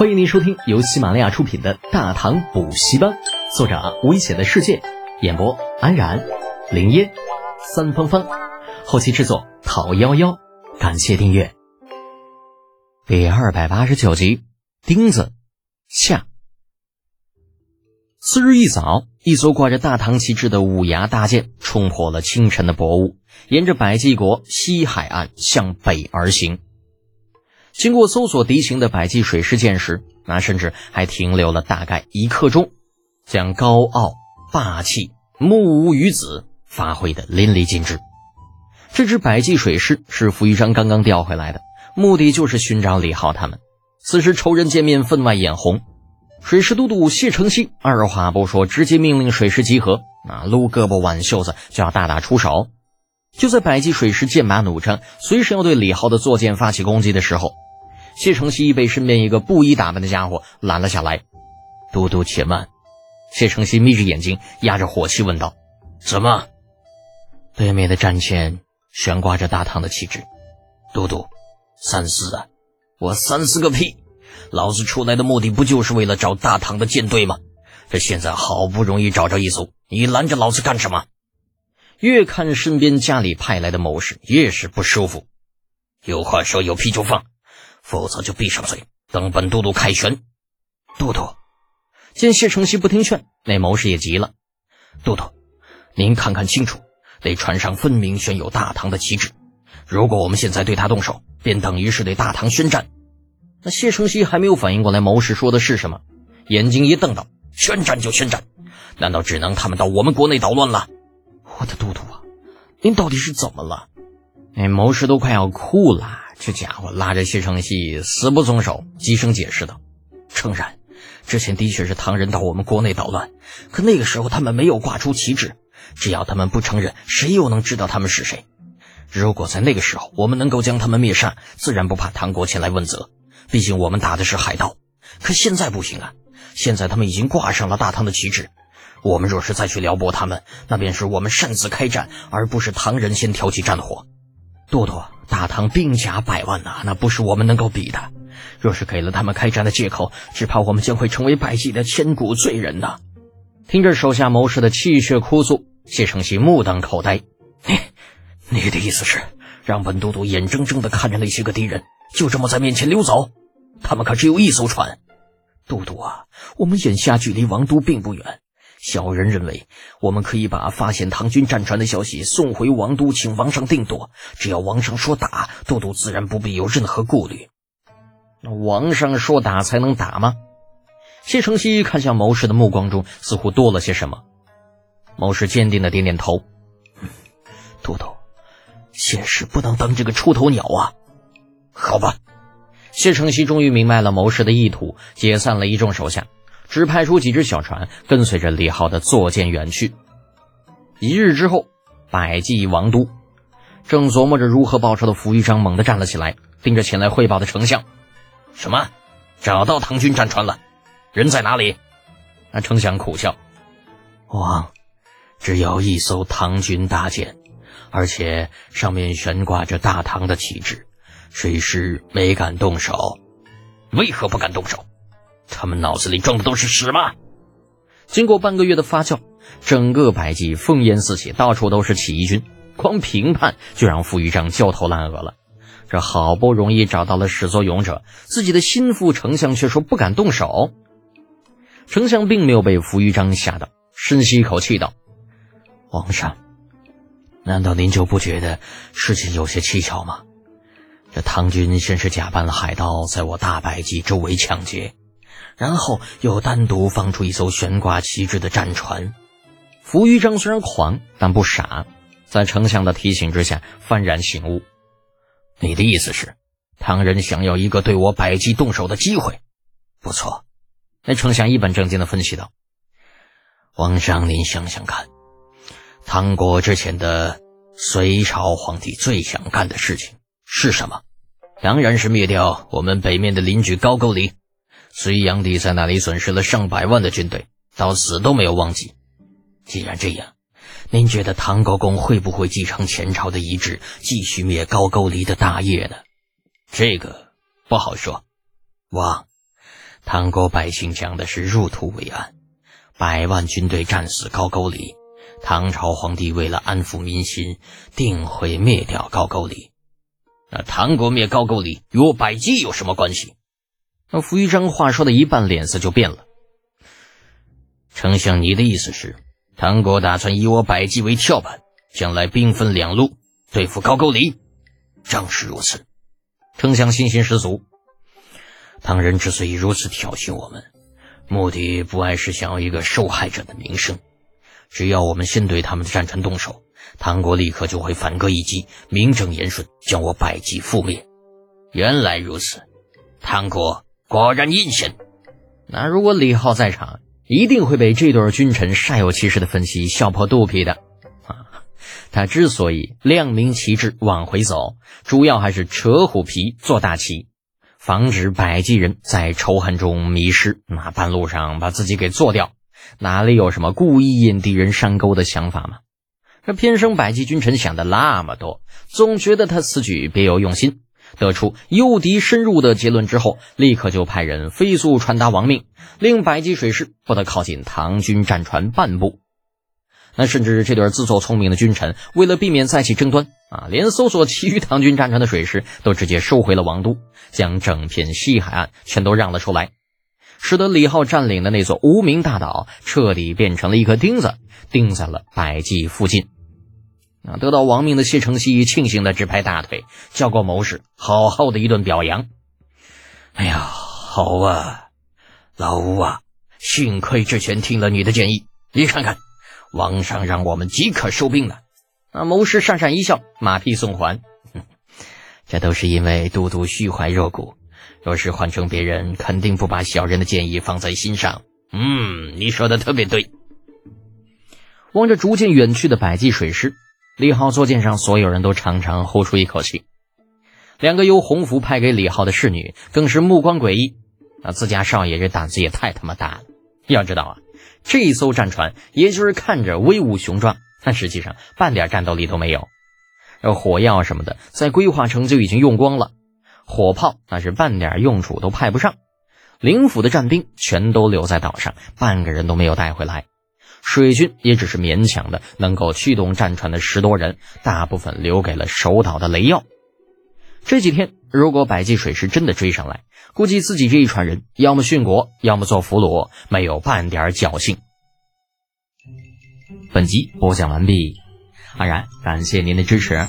欢迎您收听由喜马拉雅出品的《大唐补习班》，作者危险的世界，演播安然、林烟、三芳芳，后期制作讨幺幺，感谢订阅。第二百八十九集，钉子下。次日一早，一艘挂着大唐旗帜的五牙大舰冲破了清晨的薄雾，沿着百济国西海岸向北而行。经过搜索敌情的百济水师舰时，那甚至还停留了大概一刻钟，将高傲、霸气、目无余子发挥的淋漓尽致。这支百济水师是傅玉章刚刚调回来的，目的就是寻找李浩他们。此时仇人见面，分外眼红。水师都督谢承锡二话不说，直接命令水师集合，啊，撸胳膊挽袖子就要大打出手。就在百济水师剑拔弩张，随时要对李浩的坐舰发起攻击的时候。谢承锡被身边一个布衣打扮的家伙拦了下来。都督且慢。谢承锡眯着眼睛，压着火气问道：“怎么？”对面的战舰悬挂着大唐的旗帜。都督，三思啊！我三思个屁！老子出来的目的不就是为了找大唐的舰队吗？这现在好不容易找着一艘，你拦着老子干什么？越看身边家里派来的谋士，越是不舒服。有话说，有屁就放。否则就闭上嘴，等本都督开拳。都督见谢承锡不听劝，那谋士也急了。都督，您看看清楚，那船上分明悬有大唐的旗帜。如果我们现在对他动手，便等于是对大唐宣战。那谢承锡还没有反应过来谋士说的是什么，眼睛一瞪道：“宣战就宣战，难道只能他们到我们国内捣乱了？”我的都督啊，您到底是怎么了？那谋士都快要哭了。这家伙拉着谢承锡死不松手，急声解释道：“诚然，之前的确是唐人到我们国内捣乱，可那个时候他们没有挂出旗帜，只要他们不承认，谁又能知道他们是谁？如果在那个时候我们能够将他们灭杀，自然不怕唐国前来问责。毕竟我们打的是海盗。可现在不行啊，现在他们已经挂上了大唐的旗帜，我们若是再去撩拨他们，那便是我们擅自开战，而不是唐人先挑起战火。”多多，大唐兵甲百万呐，那不是我们能够比的。若是给了他们开战的借口，只怕我们将会成为百济的千古罪人呐。听着手下谋士的气血哭诉，谢承熙目瞪口呆。你你的意思是，让本都督眼睁睁的看着那些个敌人就这么在面前溜走？他们可只有一艘船。都督啊，我们眼下距离王都并不远。小人认为，我们可以把发现唐军战船的消息送回王都，请王上定夺。只要王上说打，都督自然不必有任何顾虑。那王上说打才能打吗？谢承锡看向谋士的目光中似乎多了些什么。谋士坚定的点点头：“都督，现实不能当这个出头鸟啊。”好吧。谢承锡终于明白了谋士的意图，解散了一众手下。只派出几只小船，跟随着李浩的坐舰远去。一日之后，百济王都正琢磨着如何报仇的傅玉章猛地站了起来，盯着前来汇报的丞相：“什么？找到唐军战船了？人在哪里？”那丞相苦笑：“王，只有一艘唐军大舰，而且上面悬挂着大唐的旗帜，水师没敢动手。为何不敢动手？”他们脑子里装的都是屎吗？经过半个月的发酵，整个百济烽烟四起，到处都是起义军。光评判就让傅玉章焦头烂额了。这好不容易找到了始作俑者，自己的心腹丞相却说不敢动手。丞相并没有被傅玉章吓到，深吸一口气道：“皇上，难道您就不觉得事情有些蹊跷吗？这唐军先是假扮了海盗，在我大百济周围抢劫。”然后又单独放出一艘悬挂旗帜的战船。扶余章虽然狂，但不傻，在丞相的提醒之下，幡然醒悟。你的意思是，唐人想要一个对我百济动手的机会？不错。那丞相一本正经的分析道：“皇上，您想想看，唐国之前的隋朝皇帝最想干的事情是什么？当然是灭掉我们北面的邻居高句丽。”隋炀帝在那里损失了上百万的军队，到死都没有忘记。既然这样，您觉得唐高公会不会继承前朝的遗志，继续灭高句丽的大业呢？这个不好说。王，唐国百姓讲的是入土为安，百万军队战死高句丽，唐朝皇帝为了安抚民心，定会灭掉高句丽。那唐国灭高句丽与我百济有什么关系？那傅玉章话说的一半，脸色就变了。丞相，你的意思是，唐国打算以我百济为跳板，将来兵分两路对付高句丽？正是如此。丞相信心十足。唐人之所以如此挑衅我们，目的不外是想要一个受害者的名声。只要我们先对他们的战船动手，唐国立刻就会反戈一击，名正言顺将我百济覆灭。原来如此，唐国果然阴险。那如果李浩在场，一定会被这对君臣煞有其事的分析笑破肚皮的。啊，他之所以亮明旗帜往回走，主要还是扯虎皮做大旗。防止百济人在仇恨中迷失，那半路上把自己给做掉，哪里有什么故意引敌人上钩的想法嘛？这偏生百济君臣想的那么多，总觉得他此举别有用心。得出诱敌深入的结论之后，立刻就派人飞速传达王命，令百济水师不得靠近唐军战船半步。那甚至这对自作聪明的君臣，为了避免再起争端啊，连搜索其余唐军战船的水师都直接收回了王都，将整片西海岸全都让了出来，使得李浩占领的那座无名大岛彻底变成了一颗钉子，钉在了百济附近。啊，得到王命的谢承锡庆幸的直拍大腿，叫过谋士好好的一顿表扬。哎呀，好啊，老吴啊，幸亏之前听了你的建议，你看看。王上让我们即刻收兵呢。啊，谋士讪讪一笑，马屁送还。这都是因为都督虚怀若谷，若是换成别人，肯定不把小人的建议放在心上。嗯，你说的特别对。望着逐渐远去的百济水师，李浩坐舰上所有人都长长呼出一口气。两个由洪福派给李浩的侍女更是目光诡异。啊，自家少爷这胆子也太他妈大了！要知道啊。这艘战船，也就是看着威武雄壮，但实际上半点战斗力都没有。而火药什么的，在规划城就已经用光了，火炮那是半点用处都派不上。灵府的战兵全都留在岛上，半个人都没有带回来。水军也只是勉强的能够驱动战船的十多人，大部分留给了守岛的雷耀。这几天，如果百济水师真的追上来，估计自己这一船人要么殉国，要么做俘虏，没有半点侥幸。本集播讲完毕，安然感谢您的支持。